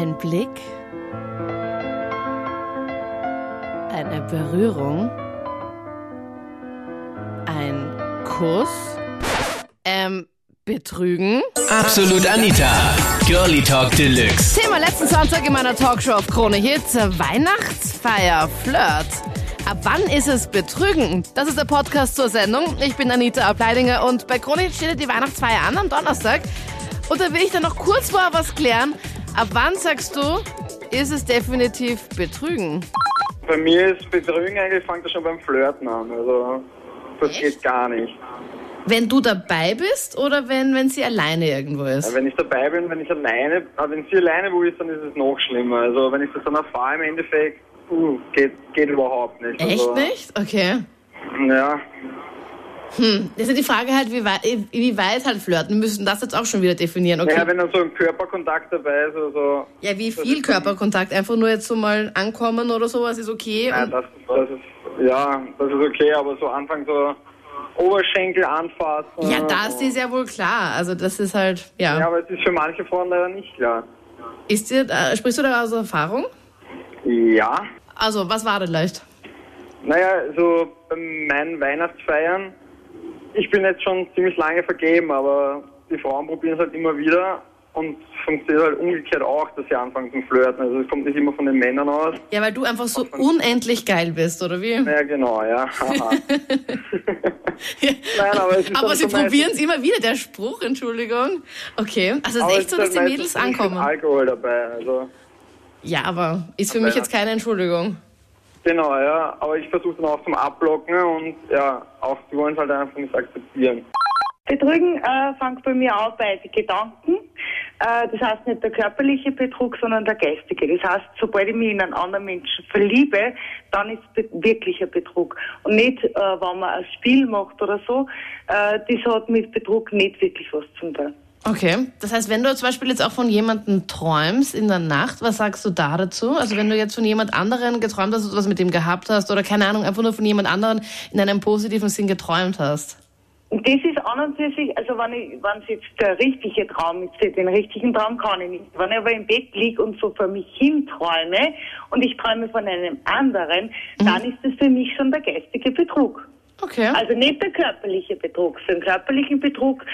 Ein Blick, eine Berührung, ein Kuss, ähm, Betrügen. Absolut Anita. Girlie Talk Deluxe. Thema letzten Sonntag in meiner Talkshow auf Krone Hits. Weihnachtsfeier, Flirt. Ab wann ist es Betrügen? Das ist der Podcast zur Sendung. Ich bin Anita Ableidinger und bei Krone steht die Weihnachtsfeier an am Donnerstag. Und da will ich dann noch kurz vorher was klären. Ab wann sagst du, ist es definitiv Betrügen? Bei mir ist Betrügen eigentlich, fängt das schon beim Flirten an. Also, das Echt? geht gar nicht. Wenn du dabei bist oder wenn, wenn sie alleine irgendwo ist? Wenn ich dabei bin, wenn ich alleine, aber wenn sie alleine wo ist, dann ist es noch schlimmer. Also, wenn ich das dann erfahre im Endeffekt, uh, geht, geht überhaupt nicht. Echt also, nicht? Okay. Ja, Hm. Das ist ja die Frage halt, wie weit, wie weit halt flirten. Wir müssen das jetzt auch schon wieder definieren. Okay. ja, wenn dann so ein Körperkontakt dabei ist oder so. Ja, wie Das viel Körperkontakt? Einfach nur jetzt so mal ankommen oder sowas ist okay. Ja, das, das ist, ja, das ist okay, aber so Anfang so Oberschenkel anfassen. ja, das ist ja wohl klar. Also das ist halt, ja. Ja, aber es ist für manche Frauen leider nicht klar. Ist dir, äh, sprichst du da aus Erfahrung? Ja, Also, was war denn leicht? Naja, so bei meinen Weihnachtsfeiern, ich bin jetzt schon ziemlich lange vergeben, aber die Frauen probieren es halt immer wieder und funktioniert halt umgekehrt auch, dass sie anfangen zum Flirten. Also es kommt nicht immer von den Männern aus. Ja, weil du einfach so unendlich geil bist, oder wie? Ja, genau, ja. Nein, aber es ist Aber dann sie probieren es immer wieder, der Spruch, Entschuldigung. Okay, also es ist aber echt so, dass die meistens Mädels ankommen. Alkohol dabei, also Ja, aber ist für mich jetzt keine Entschuldigung. Genau, ja. Aber ich versuche dann auch zum Abblocken und ja, auch die wollen es halt einfach nicht akzeptieren. Betrügen äh, fängt bei mir an bei den Gedanken. Äh, das heißt nicht der körperliche Betrug, sondern der geistige. Das heißt, sobald ich mich in einen anderen Menschen verliebe, dann ist es be- wirklich ein Betrug. Und nicht, äh, wenn man ein Spiel macht oder so. Äh, das hat mit Betrug nicht wirklich was zu tun. Okay, das heißt, wenn du zum Beispiel jetzt auch von jemandem träumst in der Nacht, was sagst du da dazu? Also wenn du jetzt von jemand anderen geträumt hast, oder was mit dem gehabt hast oder keine Ahnung, einfach nur von jemand anderen in einem positiven Sinn geträumt hast. Und das ist an und für sich, also wenn ich, wenn es jetzt der richtige Traum ist, den richtigen Traum kann ich nicht. Wenn ich aber im Bett liege und so vor mich hin träume und ich träume von einem anderen, dann ist das für mich schon der geistige Betrug. Okay. Also nicht der körperliche Betrug. Für den körperlichen Betrug,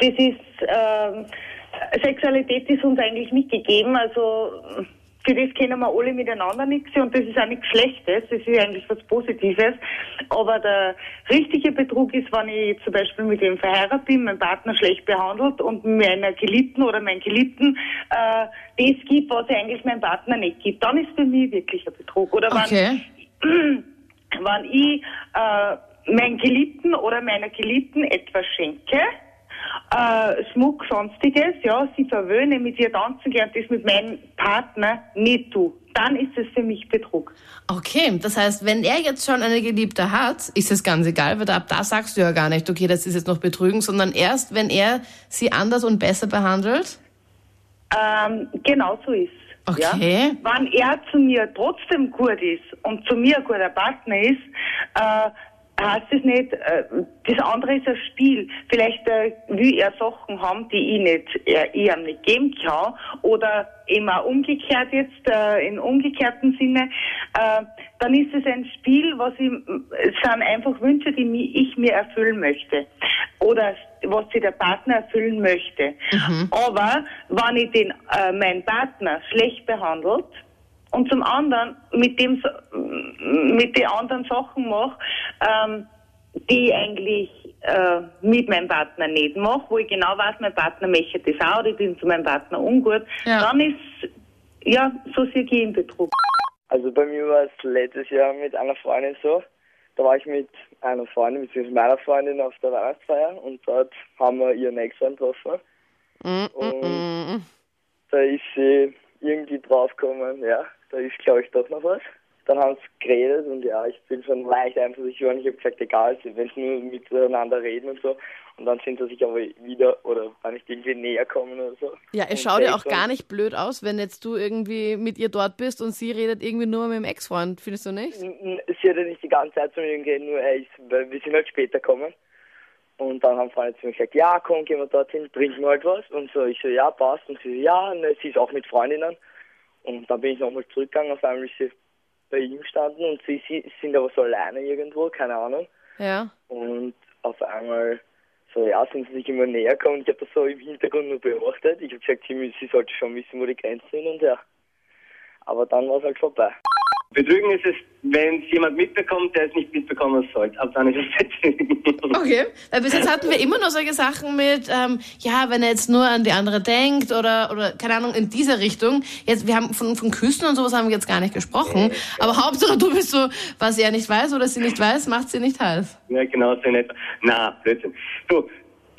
das ist, ähm, Sexualität ist uns eigentlich nicht gegeben, also für das kennen wir alle miteinander nichts und das ist auch nichts Schlechtes, das ist eigentlich was Positives. Aber der richtige Betrug ist, wenn ich zum Beispiel mit dem verheiratet bin, mein Partner schlecht behandelt und meiner Geliebten oder meinen Geliebten äh, das gibt, was eigentlich mein Partner nicht gibt. Dann ist für mich wirklich ein Betrug. Oder wenn, Okay. wenn ich äh, meinen Geliebten oder meiner Geliebten etwas schenke, äh, Schmuck, sonstiges, ja, sie verwöhne, mit ihr tanzen gehe und das mit meinem Partner nicht tu, dann ist es für mich Betrug. Okay, das heißt, wenn er jetzt schon eine Geliebte hat, ist es ganz egal, weil ab da sagst du ja gar nicht, okay, das ist jetzt noch Betrügen, sondern erst, wenn er sie anders und besser behandelt. Ähm, genau so ist Okay. Ja? Wenn er zu mir trotzdem gut ist und zu mir ein guter Partner ist, äh, heißt es nicht, äh, das andere ist ein Spiel. Vielleicht äh, will er Sachen haben, die ich nicht, er, ich ihm nicht geben kann. Oder auch umgekehrt jetzt, äh, in umgekehrten Sinne. Äh, dann ist es ein Spiel, was ich, es sind einfach Wünsche, die ich mir erfüllen möchte. Oder was sich der Partner erfüllen möchte. Aber wenn ich den, äh, meinen Partner schlecht behandelt, und zum anderen mit dem so- mit den anderen Sachen mache, ähm, die ich eigentlich äh, mit meinem Partner nicht mache, wo ich genau weiß, mein Partner möchte das auch, oder ich bin zu meinem Partner ungut, Ja. dann ist ja so sehe ich in Betrug. Also bei mir war es letztes Jahr mit einer Freundin so. Da war ich mit einer Freundin, beziehungsweise meiner Freundin auf der Weihnachtsfeier und dort haben wir ihren Ex-Freund getroffen. Und da ist sie irgendwie draufgekommen, ja, da ist glaube ich doch noch was. Dann haben sie geredet und ja, ich bin schon leicht eifersüchtig und ich habe gesagt, egal, wenn sie nur miteinander reden und so. Und dann sind sie sich aber wieder, oder war nicht irgendwie näher kommen oder so. Ja, es schaut ja auch gar nicht blöd aus, wenn jetzt du irgendwie mit ihr dort bist und sie redet irgendwie nur mit dem Ex-Freund, findest du nicht? Sie hat ja nicht die ganze Zeit zu mir geredet, nur weil wir sind halt später gekommen. Und dann haben Freunde zu mir gesagt, ja, komm, gehen wir dorthin, trinken wir halt was. Und so, ich so, ja, passt. Und sie so, ja, ne, sie ist auch mit Freundinnen. Und dann bin ich nochmal zurückgegangen, auf einmal ist sie bei ihm gestanden und sie, sie sind aber so alleine irgendwo, keine Ahnung. Ja. Und auf einmal so, ja, sind sie sich immer näher gekommen. Ich habe das so im Hintergrund nur beobachtet. Ich habe gesagt, sie, sie sollte schon wissen, wo die Grenzen sind und ja. Aber dann war es halt vorbei. Betrügen ist es, wenn es jemand mitbekommt, der es nicht mitbekommen sollte. Ab dann ist es Betrügen. Okay. Weil bis jetzt hatten wir immer nur solche Sachen mit, ähm, ja, wenn er jetzt nur an die andere denkt oder, oder keine Ahnung, in dieser Richtung. Jetzt, wir haben von, von Küssen und sowas haben wir jetzt gar nicht gesprochen. Aber Hauptsache du bist so, was er nicht weiß oder sie nicht weiß, macht sie nicht heiß. Ja, genau, so nicht. Na, Blödsinn. Du,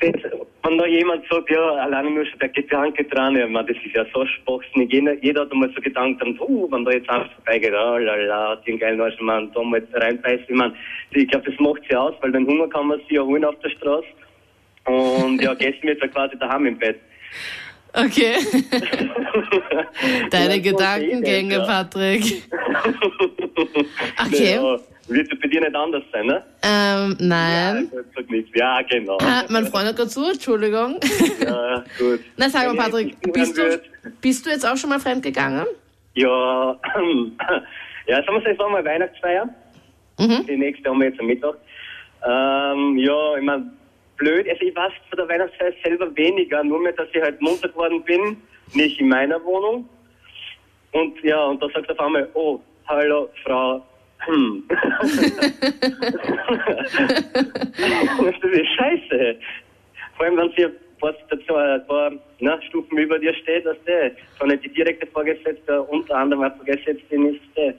wenn da jemand sagt, ja, alleine nur schon der Gedanke dran, ja, man, das ist ja so spachsinnig. Jeder, jeder hat einmal so dann, uh, wenn da jetzt alles vorbeigeht, oh, lala, hat den geilen Arsch, man, da mal jetzt reinbeißt, ich mein, ich glaube, das macht sie aus, weil den Hunger kann man sich ja holen auf der Straße. Und ja, gestern wird ja quasi daheim im Bett. Okay. Deine Gedankengänge. Patrick. Okay. Wird ja bei dir nicht anders sein, ne? Ähm, nein. Ja, sag nichts. Ja, genau. Ah, mein Freund hat gerade zu, Entschuldigung. Ja, gut. Na, sag mal, Patrick, nicht bist du, bist du jetzt auch schon mal fremd gegangen? Ja, ja, sagen wir es mal Weihnachtsfeier. Mhm. Die nächste haben wir jetzt am Mittag. Ähm, ja, ich mein, blöd, also ich weiß von der Weihnachtsfeier selber weniger, nur mehr, dass ich halt munter geworden bin, nicht in meiner Wohnung. Und ja, und da sagt auf einmal, oh, hallo, Frau, hm. das ist scheiße. Vor allem, wenn sie ein paar ne, Stufen über dir steht, dass der nicht die direkte Vorgesetzte, unter anderem auch Vorgesetztin ist, der.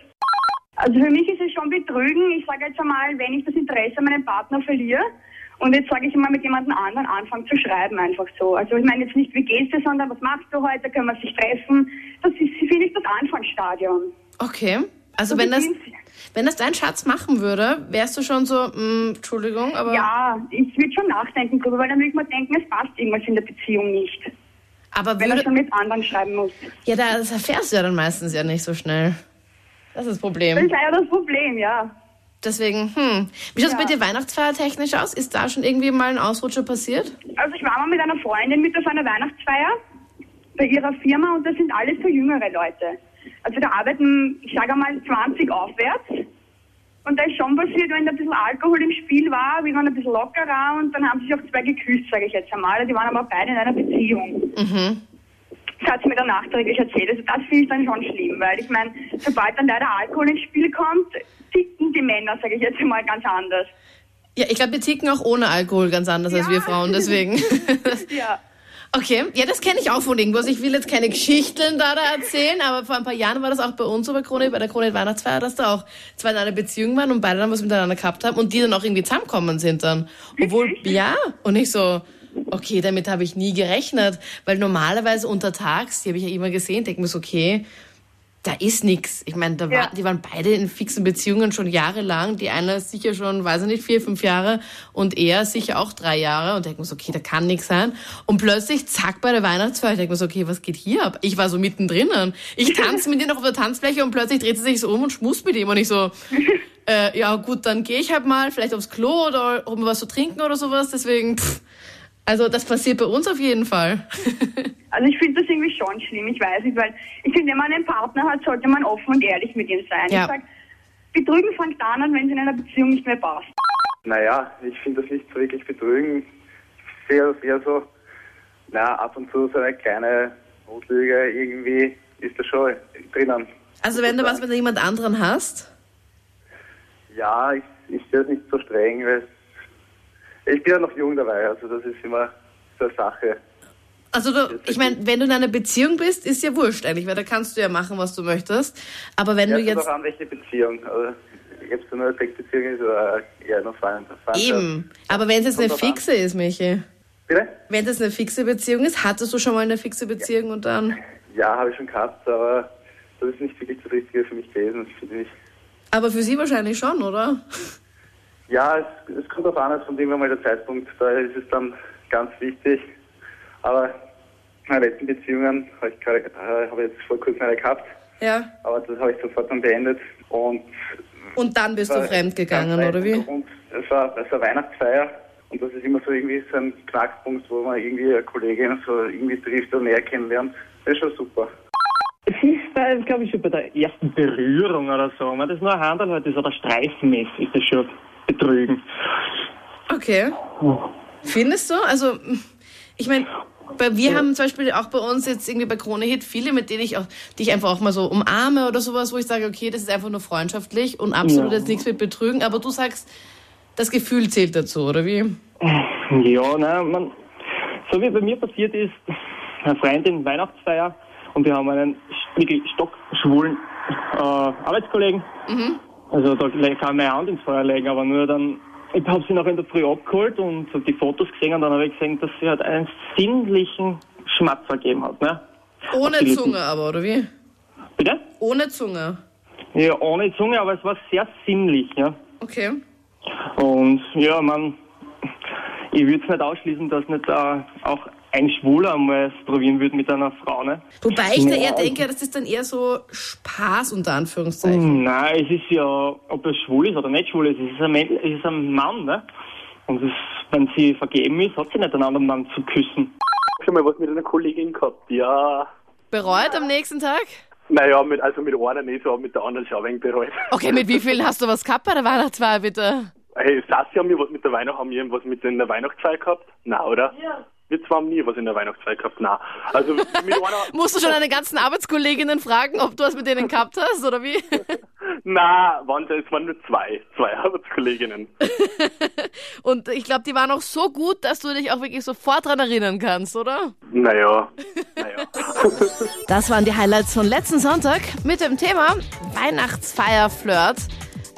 Also für mich ist es schon Betrügen. Ich sage jetzt einmal, wenn ich das Interesse an meinem Partner verliere und jetzt sage ich einmal mit jemandem anderen anfangen zu schreiben, einfach so. Also ich meine jetzt nicht, wie geht's dir, sondern was machst du heute, können wir sich treffen. Das ist, finde ich, das Anfangsstadion. Okay. Also So wenn das, wenn das dein Schatz machen würde, wärst du schon so, mh, Entschuldigung, aber, Ja, ich würde schon nachdenken drüber, weil dann würde ich mir denken, es passt irgendwas in der Beziehung nicht. aber Wenn er würde, schon mit anderen schreiben muss. ja, da- das erfährst du ja dann meistens ja nicht so schnell. Das ist das Das Problem. ist leider das Problem, ja. Deswegen, hm. Wie schaut's Ja. bei dir Weihnachtsfeier technisch aus? Ist da schon irgendwie mal ein Ausrutscher passiert? Also ich war mal mit einer Freundin mit auf einer Weihnachtsfeier bei ihrer Firma und das sind alles so jüngere Leute. Also da arbeiten, ich sage mal, 20 aufwärts. Und da ist schon passiert, wenn da ein bisschen Alkohol im Spiel war, wir waren ein bisschen lockerer und dann haben sich auch zwei geküsst, sage ich jetzt einmal. Die waren aber beide in einer Beziehung. Das hat sie mir dann nachträglich erzählt. Also das finde ich dann schon schlimm, weil ich meine, sobald dann leider Alkohol ins Spiel kommt, ticken die Männer, sage ich jetzt einmal, ganz anders. Ja, ich glaube, wir ticken auch ohne Alkohol ganz anders als Ja. wir Frauen, deswegen. Ja. Okay, ja, das kenne ich auch von irgendwas. Ich will jetzt keine Geschichten da, da erzählen, aber vor ein paar Jahren war das auch bei uns bei Krone, bei der Krone Weihnachtsfeier, dass da auch zwei in einer Beziehung waren und beide dann was miteinander gehabt haben und die dann auch irgendwie zusammenkommen sind dann. Obwohl, ja, und ich so, okay, damit habe ich nie gerechnet, weil normalerweise untertags, die habe ich ja immer gesehen, denke mir so, okay, da ist nix. Ich meine, da war, Ja. die waren beide in fixen Beziehungen schon jahrelang. Die eine sicher schon, weiß ich nicht, vier, fünf Jahre und er sicher auch drei Jahre. Und denke mir so, okay, da kann nix sein. Und plötzlich, zack, bei der Weihnachtsfeier, ich denke mir so, okay, was geht hier ab? Ich war so mittendrin. Ich tanze mit ihr noch auf der Tanzfläche und plötzlich dreht sie sich so um und schmust mit ihm. Und ich so, äh, ja gut, dann gehe ich halt mal, vielleicht aufs Klo oder um was zu trinken oder sowas. Deswegen, pff, also das passiert bei uns auf jeden Fall. Also ich finde das irgendwie schon schlimm, ich weiß nicht, weil ich finde, wenn man einen Partner hat, sollte man offen und ehrlich mit ihm sein. Ja. Ich sag, Betrügen fängt dann an, wenn es in einer Beziehung nicht mehr passt. Naja, ich finde das nicht so wirklich betrügen. Ich sehe das eher so, na, ab und zu so eine kleine Notlüge irgendwie ist da schon drinnen. Also wenn du was mit jemand anderen hast, Ja, ich, ich sehe das nicht so streng, weil es, ich bin ja noch jung dabei, also das ist immer so eine Sache. Also du, ich meine, wenn du in einer Beziehung bist, ist ja wurscht eigentlich, weil da kannst du ja machen, was du möchtest. Aber wenn Ja, du jetzt auch an, welche Beziehung. Also, ob es eine Sexbeziehung ist oder eher Freund. Freundschaft. eben, aber wenn es jetzt eine an. fixe ist, Michi, Bitte? wenn es eine fixe Beziehung ist, hattest du schon mal eine fixe Beziehung und dann, Ja, habe ich schon gehabt, aber das ist nicht wirklich das Richtige für mich gewesen, finde ich. aber für sie wahrscheinlich schon, oder? Ja, es, es kommt auf an, es kommt irgendwann mal der Zeitpunkt, da ist es dann ganz wichtig. Aber meine letzten Beziehungen habe ich, gerade- äh, habe ich jetzt vor kurzem eine gehabt, Ja. aber das habe ich sofort dann beendet. Und Und dann bist du war fremd gegangen, ganz oder wie? Und es war, es war Weihnachtsfeier und das ist immer so irgendwie so ein Knackpunkt, wo man irgendwie eine Kollegin so irgendwie trifft oder näher kennenlernt. Das ist schon super. ist da, glaube ich, schon bei der ersten Berührung oder so. Wenn das nur ein Handel halt ist oder streifenmäßig, ist das schon Betrügen. Okay. Findest du? Also, ich meine, wir haben zum Beispiel auch bei uns jetzt irgendwie bei Krone Hit viele, mit denen ich auch, die ich einfach auch mal so umarme oder sowas, wo ich sage, okay, das ist einfach nur freundschaftlich und absolut Ja. jetzt nichts mit Betrügen, aber du sagst, das Gefühl zählt dazu, oder wie? Ja, nein, man, so wie bei mir passiert ist, eine Freundin Weihnachtsfeier und wir haben einen wirklich stockschwulen äh, Arbeitskollegen. Also da kann meine Hand ins Feuer legen, aber nur dann, ich habe sie noch in der Früh abgeholt und die Fotos gesehen und dann habe ich gesehen, dass sie halt einen sinnlichen Schmatzer gegeben hat. Ne? Ohne. Zunge aber, oder wie? Bitte? Ohne Zunge. Ja, ohne Zunge, aber es war sehr sinnlich, ja. Okay. Und ja, man, ich würde es nicht ausschließen, dass nicht äh, auch ein Schwuler mal es probieren würde mit einer Frau, ne? Wobei ich da eher denke, das ist dann eher so Spaß unter Anführungszeichen. Nein, es ist ja, ob er schwul ist oder nicht schwul ist, es ist ein, Mann- es ist ein Mann, ne? Und es, wenn sie vergeben ist, hat sie nicht einen anderen Mann zu küssen. schon mal was mit einer Kollegin gehabt, ja. Bereut am nächsten Tag? Naja, mit, also mit einer nicht, aber mit der anderen schon ein wenig bereut. Okay, mit wie vielen hast du was gehabt bei der Weihnachtsfeier, bitte? Hey, Sassi haben wir was mit der Weihnacht, haben wir irgendwas mit der Weihnachtsfeier gehabt? Na, oder? Ja. Zwei haben nie was in der Weihnachtsfeier gehabt, na. Also Musst du schon deine ganzen Arbeitskolleginnen fragen, ob du was mit denen gehabt hast, oder wie? na, waren, es waren nur zwei, zwei Arbeitskolleginnen. Und ich glaube, die waren auch so gut, dass du dich auch wirklich sofort dran erinnern kannst, oder? Naja, naja. Das waren die Highlights von letzten Sonntag mit dem Thema Weihnachtsfeier-Flirt.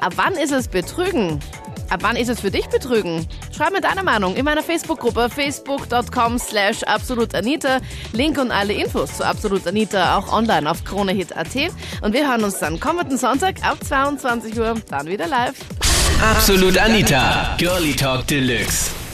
Ab wann ist es Betrügen? Ab wann ist es für dich Betrügen? Schreib mir deine Meinung in meiner Facebook-Gruppe facebook.com slash absolutanita. Link und alle Infos zu Absolut Anita auch online auf kronehit.at. Und wir hören uns dann kommenden Sonntag ab 22 Uhr dann wieder live. Absolut Anita, Girlie Talk Deluxe.